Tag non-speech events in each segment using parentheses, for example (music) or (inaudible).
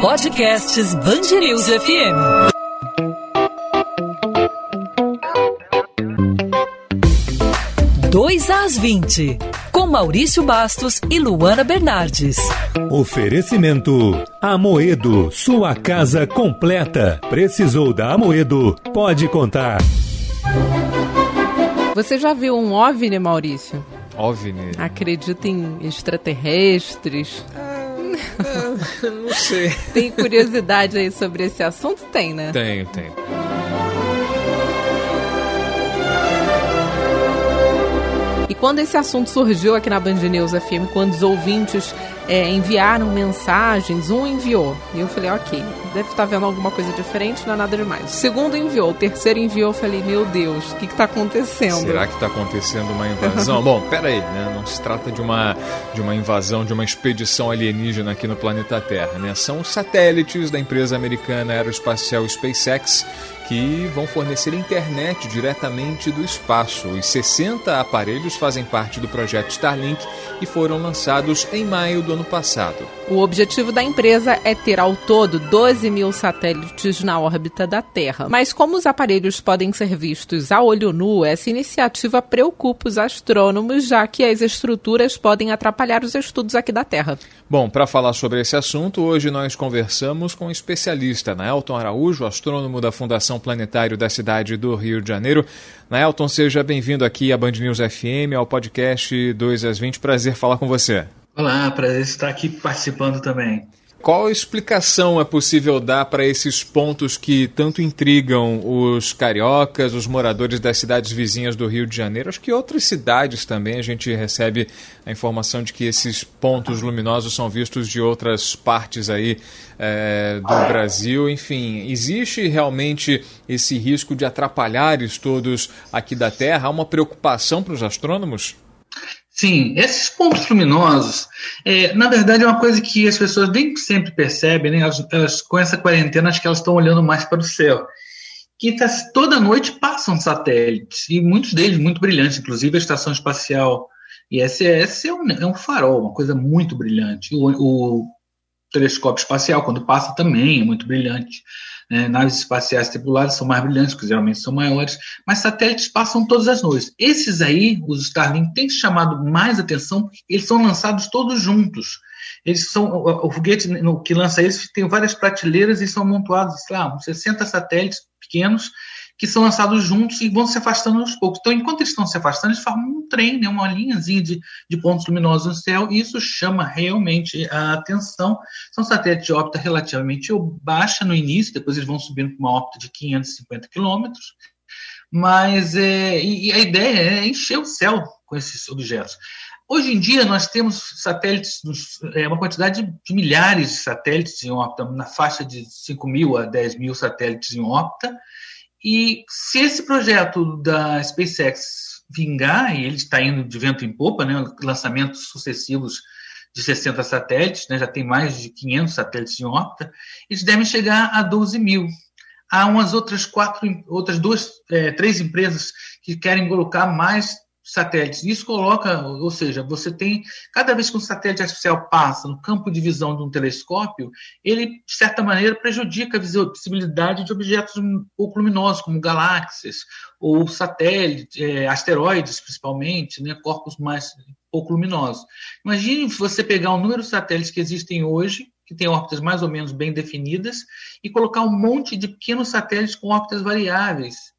Podcasts Bangerils FM. Dois às 20, com Maurício Bastos e Luana Bernardes. Oferecimento Amoedo, sua casa completa. Precisou da Amoedo? Pode contar. Você já viu um OVNI, Maurício? OVNI? Acredita em extraterrestres? Ah, não sei. (laughs) Tem curiosidade aí sobre esse assunto? Tem, né? Tenho, tenho. E quando esse assunto surgiu aqui na Band News FM, quando os ouvintes é, enviaram mensagens, um enviou. E eu falei, ok, deve estar vendo alguma coisa diferente, não é nada demais. O segundo enviou, o terceiro enviou, eu falei, meu Deus, o que está acontecendo? Será que está acontecendo uma invasão? Bom, pera aí, né? Não se trata de uma, de uma invasão, de uma expedição alienígena aqui no planeta Terra, né? São satélites da empresa americana aeroespacial SpaceX que vão fornecer internet diretamente do espaço. Os 60 aparelhos fazem parte do projeto Starlink e foram lançados em maio do ano passado. O objetivo da empresa é ter ao todo 12 mil satélites na órbita da Terra. Mas como os aparelhos podem ser vistos a olho nu, essa iniciativa preocupa os astrônomos, já que as estruturas podem atrapalhar os estudos aqui da Terra. Bom, para falar sobre esse assunto, hoje nós conversamos com um especialista, Naelton Araújo, astrônomo da Fundação Planetário da cidade do Rio de Janeiro. Naelton, seja bem-vindo aqui à Band News FM, ao podcast 2 às 20. Prazer falar com você. Olá, prazer estar aqui participando também. Qual explicação é possível dar para esses pontos que tanto intrigam os cariocas, os moradores das cidades vizinhas do Rio de Janeiro? Acho que outras cidades também a gente recebe a informação de que esses pontos luminosos são vistos de outras partes aí é, do Brasil. Enfim, existe realmente esse risco de atrapalhar estudos aqui da Terra? Há uma preocupação para os astrônomos? Sim, esses pontos luminosos, é, na verdade, é uma coisa que as pessoas nem sempre percebem, né? elas, elas, com essa quarentena, acho que elas estão olhando mais para o céu. Que tá, toda noite passam satélites, e muitos deles muito brilhantes, inclusive a Estação Espacial ISS é um, é um farol, uma coisa muito brilhante. O, o telescópio espacial, quando passa, também é muito brilhante. Né? Naves espaciais tripuladas são mais brilhantes, porque geralmente são maiores, mas satélites passam todas as noites. Esses aí, os Starlink, têm chamado mais atenção, eles são lançados todos juntos. Eles são, o, o foguete que lança eles tem várias prateleiras e são amontoados, sei lá, uns 60 satélites pequenos que são lançados juntos e vão se afastando aos poucos. Então, enquanto eles estão se afastando, eles formam um trem, né, uma linhazinha de, de pontos luminosos no céu, e isso chama realmente a atenção. São satélites de órbita relativamente baixa no início, depois eles vão subindo para uma órbita de 550 quilômetros, mas é, e, e a ideia é encher o céu com esses objetos. Hoje em dia, nós temos satélites, é, uma quantidade de milhares de satélites em órbita, na faixa de 5 mil a 10 mil satélites em órbita, e se esse projeto da SpaceX vingar, e ele está indo de vento em popa, né, lançamentos sucessivos de 60 satélites, né, já tem mais de 500 satélites em órbita, eles devem chegar a 12 mil. Há umas outras quatro, outras duas, é, três empresas que querem colocar mais satélites. Isso coloca, ou seja, você tem, cada vez que um satélite artificial passa no campo de visão de um telescópio, ele, de certa maneira, prejudica a visibilidade de objetos pouco luminosos, como galáxias, ou satélites, é, asteroides, principalmente, né, corpos mais pouco luminosos. Imagine você pegar o número de satélites que existem hoje, que têm órbitas mais ou menos bem definidas, e colocar um monte de pequenos satélites com órbitas variáveis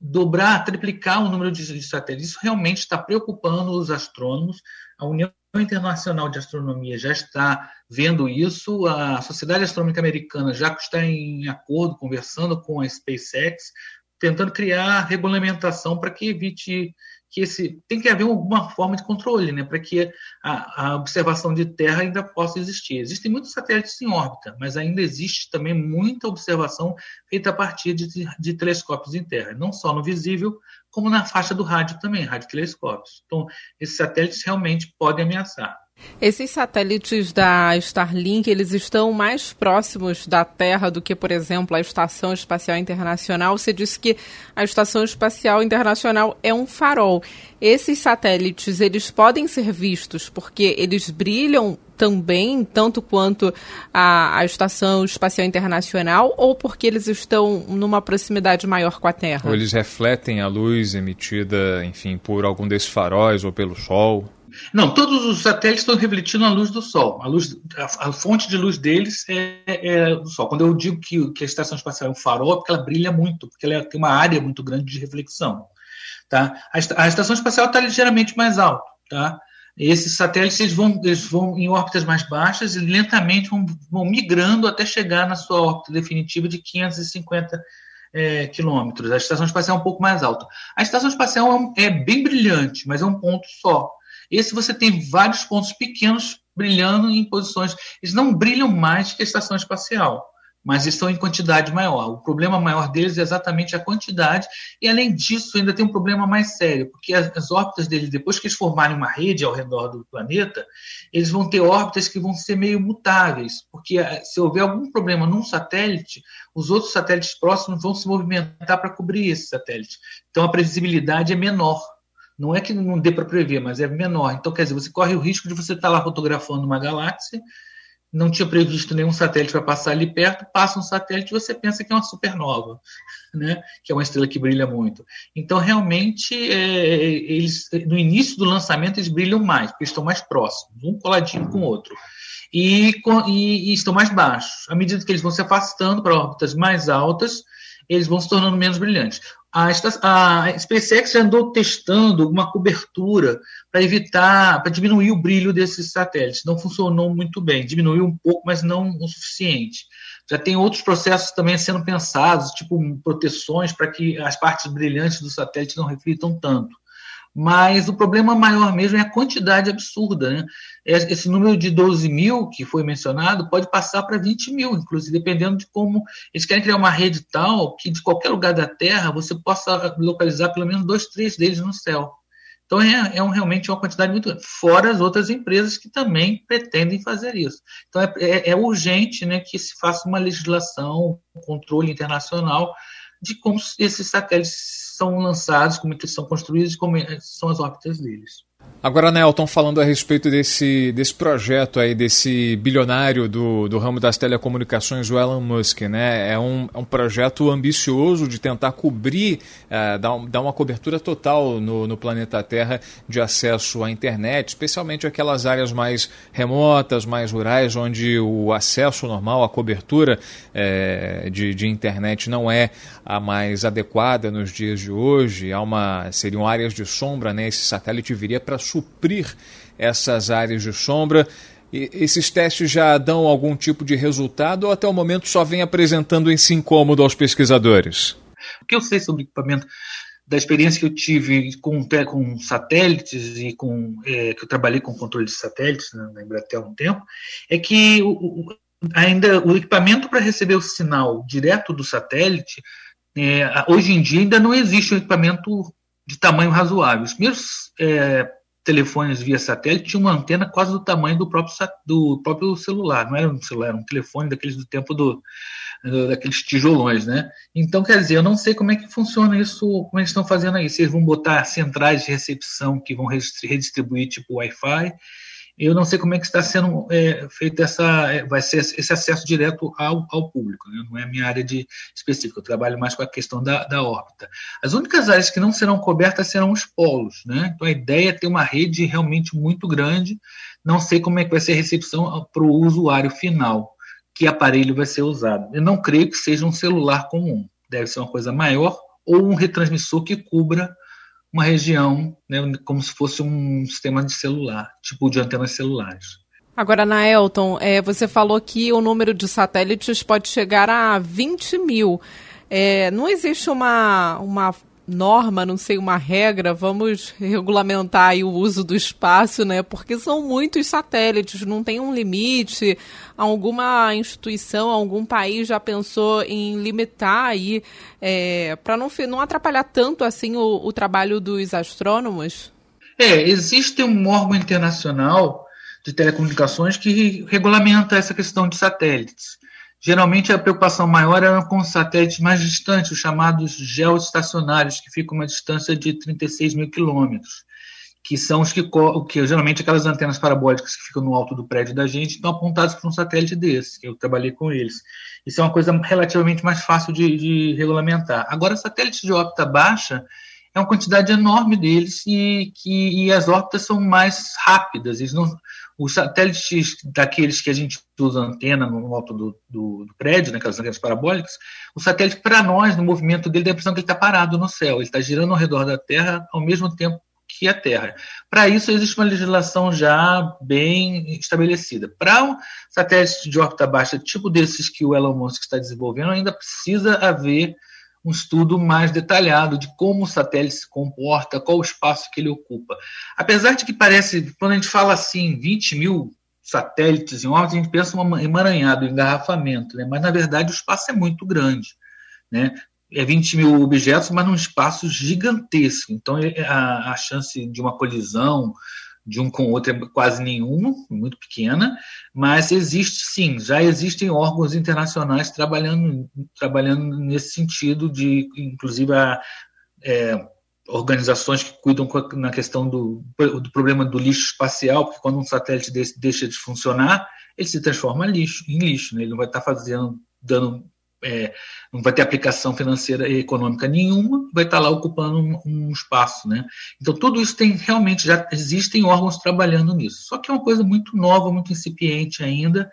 dobrar, triplicar o número de satélites. Isso realmente está preocupando os astrônomos. A União Internacional de Astronomia já está vendo isso. A Sociedade Astronômica Americana já está em acordo, conversando com a SpaceX, tentando criar regulamentação para que evite que esse tem que haver alguma forma de controle, né, para que a, a, observação de Terra ainda possa existir. Existem muitos satélites em órbita, mas ainda existe também muita observação feita a partir de, de telescópios em Terra, não só no visível, como na faixa do rádio também, radiotelescópios. Então, esses satélites realmente podem ameaçar. Esses satélites da Starlink, eles estão mais próximos da Terra do que, por exemplo, a Estação Espacial Internacional. Você disse que a Estação Espacial Internacional é um farol. Esses satélites, eles podem ser vistos porque eles brilham também, tanto quanto a, a Estação Espacial Internacional, ou porque eles estão numa proximidade maior com a Terra? Ou eles refletem a luz emitida, enfim, por algum desses faróis ou pelo Sol? Não, todos os satélites estão refletindo a luz do Sol. A, luz, a, a fonte de luz deles é, é, do Sol. Quando eu digo que, que, a estação espacial é um farol, é porque ela brilha muito, porque ela tem uma área muito grande de reflexão. Tá? A, a estação espacial está ligeiramente mais alta. Tá? Esses satélites eles vão, eles vão em órbitas mais baixas e lentamente vão, vão migrando até chegar na sua órbita definitiva de 550 é, quilômetros. A estação espacial é um pouco mais alta. A estação espacial é, é bem brilhante, mas é um ponto só. Esse você tem vários pontos pequenos brilhando em posições. Eles não brilham mais que a estação espacial, mas estão em quantidade maior. O problema maior deles é exatamente a quantidade, e além disso, ainda tem um problema mais sério, porque as, as órbitas deles, depois que eles formarem uma rede ao redor do planeta, eles vão ter órbitas que vão ser meio mutáveis, porque eh, se houver algum problema num satélite, os outros satélites próximos vão se movimentar para cobrir esse satélite. Então a previsibilidade é menor. Não é que não dê para prever, mas é menor. Então, quer dizer, você corre o risco de você estar tá lá fotografando uma galáxia, não tinha previsto nenhum satélite para passar ali perto, passa um satélite e você pensa que é uma supernova, (laughs) né? que é uma estrela que brilha muito. Então, realmente, é, eles, no início do lançamento, eles brilham mais, porque estão mais próximos, um coladinho com o outro. E, e, e estão mais baixos. À medida que eles vão se afastando para órbitas mais altas, eles vão se tornando menos brilhantes. A, a SpaceX já andou testando uma cobertura para evitar, para diminuir o brilho desses satélites. Não funcionou muito bem, diminuiu um pouco, mas não o suficiente. Já tem outros processos também sendo pensados, tipo proteções para que as partes brilhantes do satélite não reflitam tanto. Mas o problema maior mesmo é a quantidade absurda. Né? Esse número de 12 mil que foi mencionado pode passar para 20 mil, inclusive, dependendo de como eles querem criar uma rede tal que de qualquer lugar da Terra você possa localizar pelo menos dois, três deles no céu. Então é, é um, realmente uma quantidade muito grande, fora as outras empresas que também pretendem fazer isso. Então é, é, é urgente né, que se faça uma legislação, um controle internacional de como esses satélites são lançados, como eles são construídos como são as órbitas deles. Agora, Nelton, falando a respeito desse, desse projeto aí, desse bilionário do, do ramo das telecomunicações, o Elon Musk, né? É um, é um projeto ambicioso de tentar cobrir, uh, dar, dar uma cobertura total no, no planeta Terra de acesso à internet, especialmente aquelas áreas mais remotas, mais rurais, onde o acesso normal, a cobertura uh, de, de internet não é a mais adequada nos dias de hoje. Há uma, seriam áreas de sombra, né? Esse satélite viria para suprir essas áreas de sombra. E esses testes já dão algum tipo de resultado ou até o momento só vem apresentando esse incômodo aos pesquisadores? O que eu sei sobre equipamento, da experiência que eu tive com, com satélites e com é, que eu trabalhei com controle de satélites né, na Embratel há um tempo, é que o, o, ainda o equipamento para receber o sinal direto do satélite, é, hoje em dia ainda não existe um equipamento de tamanho razoável. Os primeiros é, telefones via satélite tinham uma antena quase do tamanho do próprio, do próprio celular. Não era um celular, era um telefone daqueles do tempo do, daqueles tijolões, né? Então, quer dizer, eu não sei como é que funciona isso, como eles estão fazendo aí. Se eles vão botar centrais de recepção que vão redistribuir tipo Wi-Fi, eu não sei como é que está sendo é, feito essa, é, vai ser esse acesso direto ao, ao público, né? não é a minha área de específica, eu trabalho mais com a questão da, da órbita. As únicas áreas que não serão cobertas serão os polos, né? Então a ideia é ter uma rede realmente muito grande, não sei como é que vai ser a recepção para o usuário final, que aparelho vai ser usado. Eu não creio que seja um celular comum, deve ser uma coisa maior ou um retransmissor que cubra uma região, né, como se fosse um sistema de celular, tipo de antenas celulares. Agora, Naelton, é, você falou que o número de satélites pode chegar a 20 mil. É, não existe uma, uma norma, não sei, uma regra, vamos regulamentar o uso do espaço, né? Porque são muitos satélites, não tem um limite. Alguma instituição, algum país já pensou em limitar aí é, para não, não atrapalhar tanto assim o, o trabalho dos astrônomos? É, existe um órgão internacional de telecomunicações que regulamenta essa questão de satélites. Geralmente a preocupação maior era com satélites mais distantes, os chamados geoestacionários, que ficam a uma distância de 36 mil quilômetros, que são os que, que geralmente aquelas antenas parabólicas que ficam no alto do prédio da gente estão apontadas para um satélite desse, que eu trabalhei com eles. Isso é uma coisa relativamente mais fácil de, de regulamentar. Agora, satélites de órbita baixa é uma quantidade enorme deles e, que, e as órbitas são mais rápidas. Eles não, os satélites daqueles que a gente usa antena no alto do, do, do prédio, né, aquelas antenas parabólicas, o satélite, para nós, no movimento dele, dá a impressão que ele está parado no céu. Ele está girando ao redor da Terra ao mesmo tempo que a Terra. Para isso, existe uma legislação já bem estabelecida. Para um satélite de órbita baixa, tipo desses que o Elon Musk está desenvolvendo, ainda precisa haver um estudo mais detalhado de como o satélite se comporta, qual o espaço que ele ocupa. Apesar de que parece, quando a gente fala assim, 20 mil satélites em órbita, a gente pensa um emaranhado, um engarrafamento, né? mas na verdade o espaço é muito grande. Né? É 20 mil objetos, mas num espaço gigantesco. Então a, a chance de uma colisão, de um com o outro é quase nenhuma, muito pequena, mas existe sim, já existem órgãos internacionais trabalhando, trabalhando nesse sentido de, inclusive, a, é, organizações que cuidam na questão do, do problema do lixo espacial, porque quando um satélite desse deixa de funcionar, ele se transforma em lixo, em lixo né? ele não vai estar fazendo, dando é, não vai ter aplicação financeira e econômica nenhuma, vai estar lá ocupando um, um, espaço, né? Então tudo isso tem realmente já existem órgãos trabalhando nisso. Só que é uma coisa muito nova, muito incipiente ainda,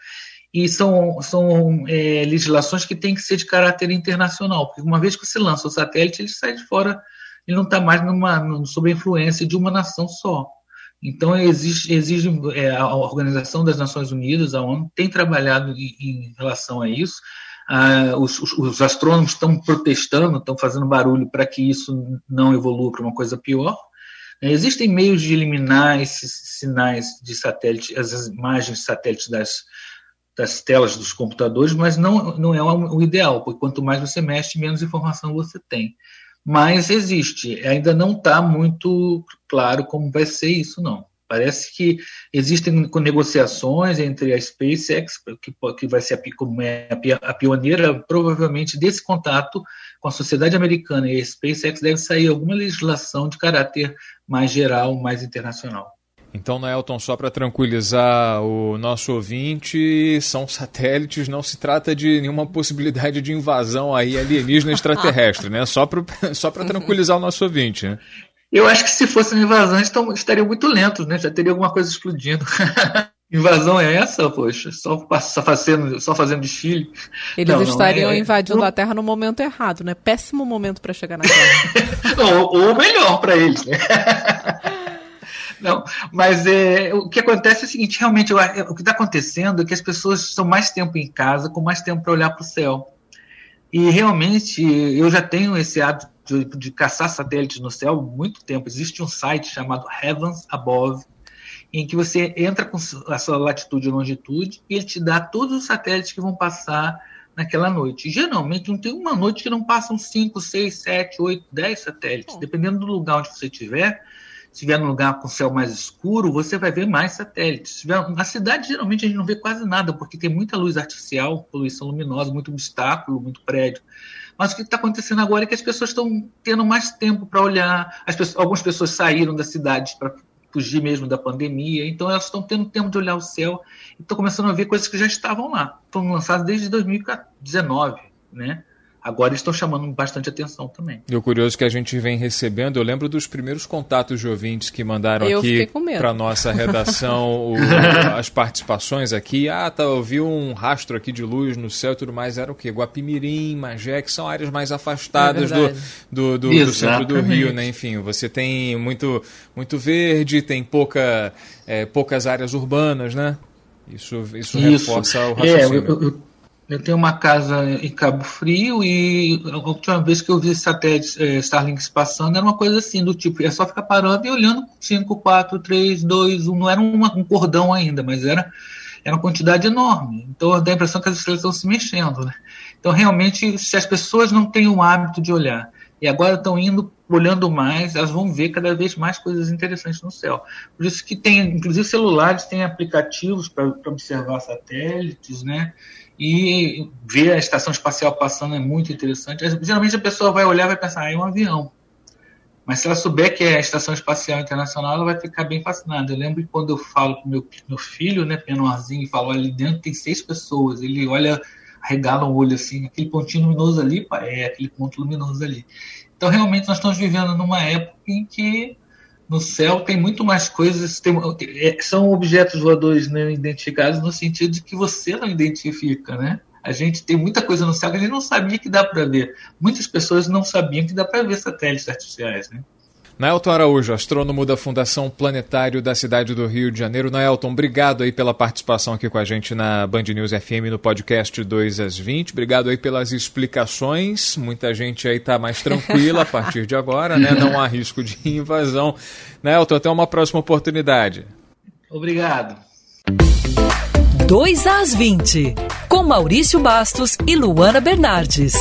e são, são é, legislações que têm que ser de caráter internacional, porque uma vez que você lança o satélite, ele sai de fora, ele não está mais numa, sob a influência de uma nação só. Então, exige, exige é, a Organização das Nações Unidas, a ONU, tem trabalhado em, em relação a isso, ah, os, os, os, astrônomos estão protestando, estão fazendo barulho para que isso não evolua para uma coisa pior. É, existem meios de eliminar esses sinais de satélite, as imagens de satélite das, das telas dos computadores, mas não, não é o ideal, porque quanto mais você mexe, menos informação você tem. Mas existe, ainda não está muito claro como vai ser isso, não. Parece que existem negociações entre a SpaceX, que, que vai ser a, é a pioneira, provavelmente, desse contato com a sociedade americana e a SpaceX deve sair alguma legislação de caráter mais geral, mais internacional. Então, Nelton, só para tranquilizar o nosso ouvinte, são satélites, não se trata de nenhuma possibilidade de invasão aí alienígena extraterrestre, né? Só para (laughs) só tranquilizar o nosso ouvinte. Né? Eu acho que se fosse uma invasão, estão, estariam muito lentos, né? Já teria alguma coisa explodindo. (laughs) invasão é essa, poxa? Só, só, fazendo, só fazendo desfile? Eles não, estariam não é, invadindo a Terra no momento errado, né? Péssimo momento para chegar na Terra. (laughs) ou, ou melhor para eles, né? (laughs) Não, mas é, o que acontece é o seguinte: realmente, eu, o que está acontecendo é que as pessoas estão mais tempo em casa, com mais tempo para olhar para o céu. E realmente, eu já tenho esse hábito de, de caçar satélites no céu há muito tempo. Existe um site chamado Heavens Above, em que você entra com a sua latitude e longitude e ele te dá todos os satélites que vão passar naquela noite. geralmente não tem uma noite que não passam 5, 6, 7, 8, 10 satélites. Dependendo do lugar onde você estiver, se estiver num lugar com céu mais escuro, você vai ver mais satélites. Se na cidade, geralmente, a gente não vê quase nada, porque tem muita luz artificial, poluição luminosa, muito obstáculo, muito prédio. Mas o que está acontecendo agora é que as pessoas estão tendo mais tempo para olhar. Pessoas, algumas pessoas saíram da cidade para fugir mesmo da pandemia, então elas estão tendo tempo de olhar o céu e estão começando a ver coisas que já estavam lá. Foram lançadas desde 2019, né? Agora estão chamando bastante atenção também. E o curioso que a gente vem recebendo, eu lembro dos primeiros contatos de ouvintes que mandaram eu aqui para nossa redação (laughs) o, as participações aqui. Ah, tá, eu vi um rastro aqui de luz no céu e tudo mais. Era o quê? Guapimirim, Magé, que são áreas mais afastadas é do, do, do, do, centro do Rio, né? Enfim, você tem muito, muito verde, tem pouca, é, poucas áreas urbanas, né? Isso, isso, isso. reforça o raciocínio. É, eu, eu eu tenho uma casa em Cabo Frio e a última vez que eu vi satélites é, Starlinks passando era uma coisa assim, do tipo, é só ficar parando e olhando 5, 4, 3, 2, 1, não era uma, um cordão ainda, mas era, era uma quantidade enorme. Então dá a impressão que as estrelas estão se mexendo. Né? Então realmente, se as pessoas não têm o hábito de olhar e agora estão indo olhando mais, elas vão ver cada vez mais coisas interessantes no céu. Por isso que tem, inclusive celulares têm aplicativos para observar satélites, né? E ver a estação espacial passando é muito interessante. Geralmente a pessoa vai olhar e vai pensar, ah, é um avião. Mas se ela souber que é a Estação Espacial Internacional, ela vai ficar bem fascinada. Eu lembro quando eu falo com meu, meu filho, né, menorzinho, e falo, ali dentro tem seis pessoas. Ele olha, regala o olho assim, aquele pontinho luminoso ali, é aquele ponto luminoso ali. Então, realmente, nós estamos vivendo numa época em que no céu tem muito mais coisas, tem, é, são objetos voadores não identificados no sentido de que você não identifica, né? A gente tem muita coisa no céu que a gente não sabia que dá para ver. Muitas pessoas não sabiam que dá para ver satélites artificiais, né? Naelton Araújo, astrônomo da Fundação Planetário da cidade do Rio de Janeiro. Naelton, obrigado aí pela participação aqui com a gente na Band News FM no podcast 2 às 20. Obrigado aí pelas explicações. Muita gente aí está mais tranquila a partir de agora, né? Não há risco de invasão. Naelton, até uma próxima oportunidade. Obrigado. 2 às 20, com Maurício Bastos e Luana Bernardes.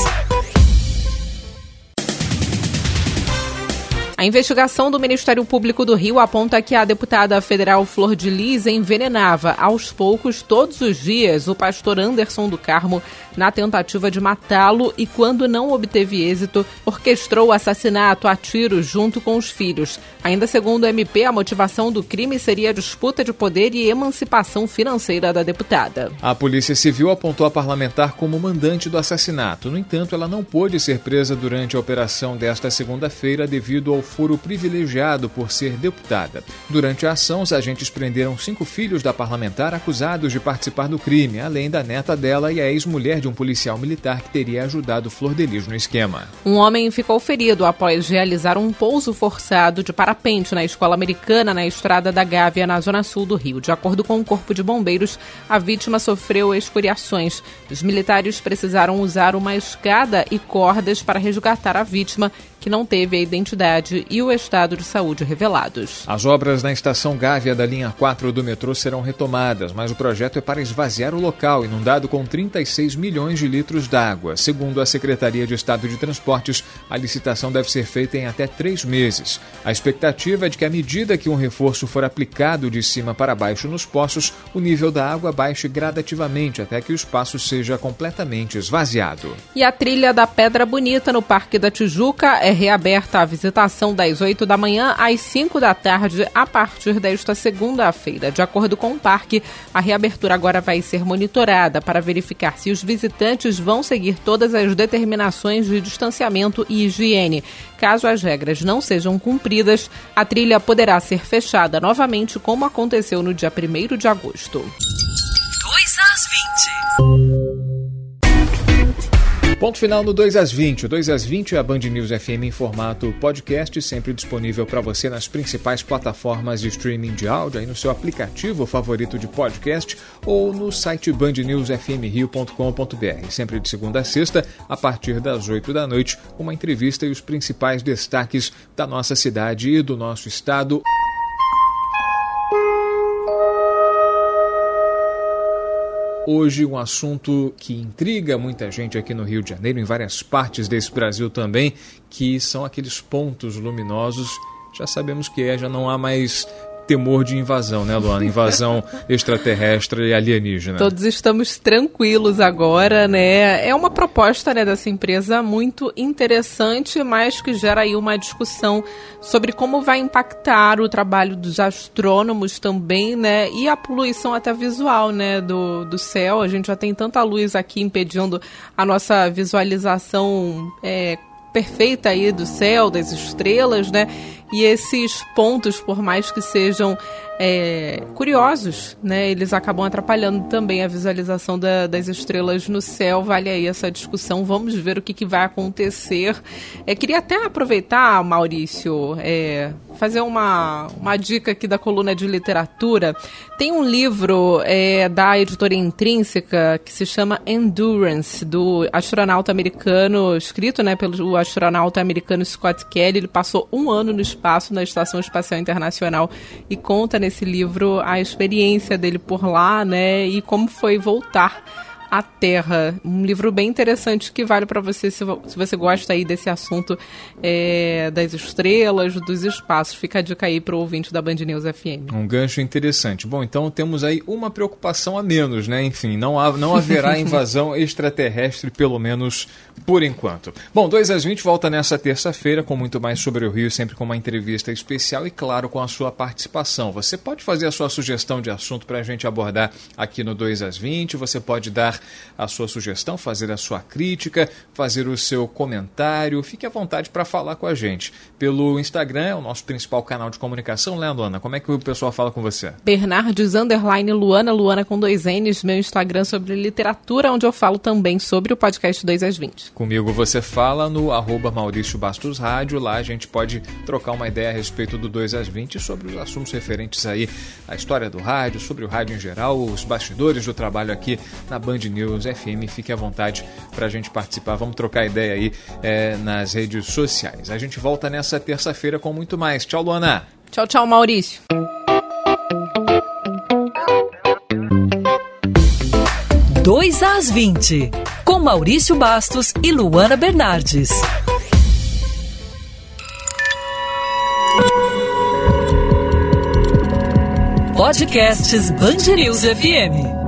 A investigação do Ministério Público do Rio aponta que a deputada federal Flor de Lis envenenava aos poucos todos os dias o pastor Anderson do Carmo na tentativa de matá-lo e, quando não obteve êxito, orquestrou o assassinato a tiros junto com os filhos. Ainda segundo o MP, a motivação do crime seria a disputa de poder e emancipação financeira da deputada. A Polícia Civil apontou a parlamentar como mandante do assassinato. No entanto, ela não pôde ser presa durante a operação desta segunda-feira devido ao foro privilegiado por ser deputada. Durante a ação, os agentes prenderam cinco filhos da parlamentar acusados de participar do crime, além da neta dela e a ex-mulher de um policial militar que teria ajudado Flor de Lis no esquema. Um homem ficou ferido após realizar um pouso forçado de parapente na escola americana na estrada da Gávea, na zona sul do Rio. De acordo com o Corpo de Bombeiros, a vítima sofreu escoriações. Os militares precisaram usar uma escada e cordas para resgatar a vítima que não teve a identidade e o estado de saúde revelados. As obras na estação Gávea da linha 4 do metrô serão retomadas, mas o projeto é para esvaziar o local, inundado com 36 milhões de litros d'água. Segundo a Secretaria de Estado de Transportes, a licitação deve ser feita em até três meses. A expectativa é de que, à medida que um reforço for aplicado de cima para baixo nos poços, o nível da água baixe gradativamente até que o espaço seja completamente esvaziado. E a trilha da Pedra Bonita no Parque da Tijuca é reaberta a visitação das 8 da manhã às 5 da tarde a partir desta segunda-feira. De acordo com o parque, a reabertura agora vai ser monitorada para verificar se os visitantes vão seguir todas as determinações de distanciamento e higiene. Caso as regras não sejam cumpridas, a trilha poderá ser fechada novamente, como aconteceu no dia 1 de agosto. 2 às 20. Ponto final no 2 às 20. O 2 às 20 é a Band News FM em formato podcast, sempre disponível para você nas principais plataformas de streaming de áudio, aí no seu aplicativo favorito de podcast ou no site bandnewsfmrio.com.br. Sempre de segunda a sexta, a partir das 8 da noite, uma entrevista e os principais destaques da nossa cidade e do nosso estado. Hoje, um assunto que intriga muita gente aqui no Rio de Janeiro, em várias partes desse Brasil também, que são aqueles pontos luminosos. Já sabemos que é, já não há mais temor de invasão, né, Luana? Invasão (laughs) extraterrestre e alienígena. Todos estamos tranquilos agora, né? É uma proposta né, dessa empresa muito interessante, mas que gera aí uma discussão sobre como vai impactar o trabalho dos astrônomos também, né? E a poluição até visual, né, do, do céu. A gente já tem tanta luz aqui impedindo a nossa visualização é, perfeita aí do céu, das estrelas, né? E esses pontos, por mais que sejam é, curiosos, né? Eles acabam atrapalhando também a visualização da, das estrelas no céu. Vale aí essa discussão. Vamos ver o que, que vai acontecer. É, queria até aproveitar, Maurício, é, fazer uma, uma dica aqui da coluna de literatura. Tem um livro é, da editora Intrínseca que se chama Endurance, do astronauta americano, escrito né, pelo astronauta americano Scott Kelly. Ele passou um ano no espaço, na Estação Espacial Internacional, e conta nesse livro a experiência dele por lá, né, e como foi voltar a Terra. Um livro bem interessante que vale para você se, se, você gosta aí desse assunto é, das estrelas, dos espaços. Fica a dica aí para o ouvinte da Band News FM. Um gancho interessante. Bom, então temos aí uma preocupação a menos, né? Enfim, não, há, não haverá (laughs) invasão extraterrestre, pelo menos por enquanto. Bom, 2 às 20 volta nessa terça-feira com muito mais sobre o Rio, sempre com uma entrevista especial e, claro, com a sua participação. Você pode fazer a sua sugestão de assunto para a gente abordar aqui no 2 às 20. Você pode dar a sua sugestão, fazer a sua crítica, fazer o seu comentário. Fique à vontade para falar com a gente. Pelo Instagram, é o nosso principal canal de comunicação, né, Luana? Como é que o pessoal fala com você? Bernardes Underline Luana, Luana com dois N's, meu Instagram sobre literatura, onde eu falo também sobre o podcast 2 às 20. Comigo você fala no arroba Maurício Bastos Rádio. Lá a gente pode trocar uma ideia a respeito do 2 às 20 sobre os assuntos referentes aí à história do rádio, sobre o rádio em geral, os bastidores do trabalho aqui na Band News FM. Fique à vontade para a gente participar. Vamos trocar ideia aí é, nas redes sociais. A gente volta nessa terça-feira com muito mais. Tchau, Luana. Tchau, tchau, Maurício. Dois às 20, com Maurício Bastos e Luana Bernardes. Podcasts News FM.